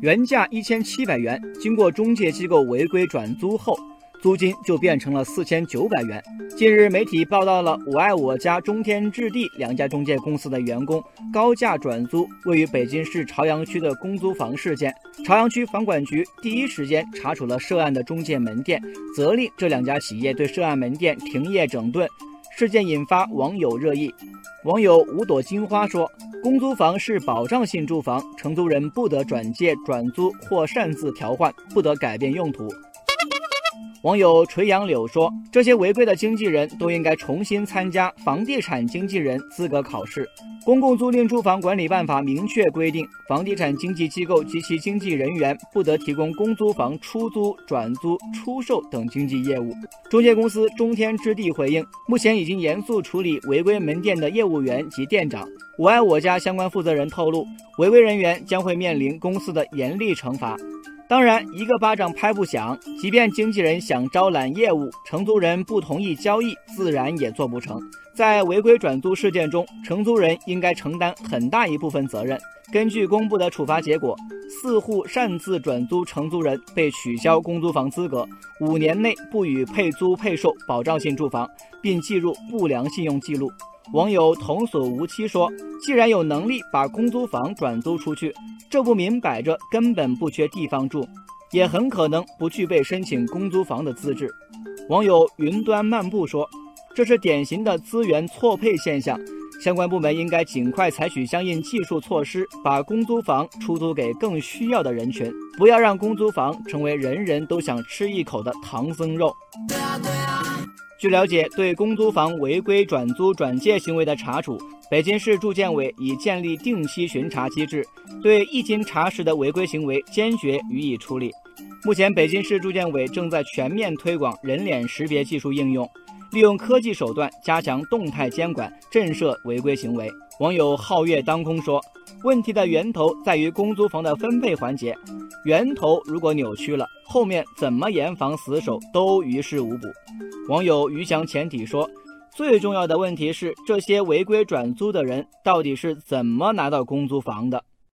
原价一千七百元，经过中介机构违规转租后，租金就变成了四千九百元。近日，媒体报道了“我爱我家”、中天置地两家中介公司的员工高价转租位于北京市朝阳区的公租房事件。朝阳区房管局第一时间查处了涉案的中介门店，责令这两家企业对涉案门店停业整顿。事件引发网友热议。网友五朵金花说：“公租房是保障性住房，承租人不得转借、转租或擅自调换，不得改变用途。”网友垂杨柳说：“这些违规的经纪人都应该重新参加房地产经纪人资格考试。”《公共租赁住房管理办法》明确规定，房地产经纪机构及其经纪人员不得提供公租房出租、转租、出售等经纪业务。中介公司中天置地回应，目前已经严肃处理违规门店的业务员及店长。我爱我家相关负责人透露，违规人员将会面临公司的严厉惩罚。当然，一个巴掌拍不响。即便经纪人想招揽业务，承租人不同意交易，自然也做不成。在违规转租事件中，承租人应该承担很大一部分责任。根据公布的处罚结果，四户擅自转租承租人被取消公租房资格，五年内不予配租配售保障性住房，并记入不良信用记录。网友童叟无欺说：“既然有能力把公租房转租出去，这不明摆着根本不缺地方住，也很可能不具备申请公租房的资质。”网友云端漫步说：“这是典型的资源错配现象，相关部门应该尽快采取相应技术措施，把公租房出租给更需要的人群，不要让公租房成为人人都想吃一口的唐僧肉。”据了解，对公租房违规转租转借行为的查处，北京市住建委已建立定期巡查机制，对一经查实的违规行为坚决予以处理。目前，北京市住建委正在全面推广人脸识别技术应用，利用科技手段加强动态监管，震慑违规行为。网友皓月当空说。问题的源头在于公租房的分配环节，源头如果扭曲了，后面怎么严防死守都于事无补。网友余翔前体说，最重要的问题是这些违规转租的人到底是怎么拿到公租房的？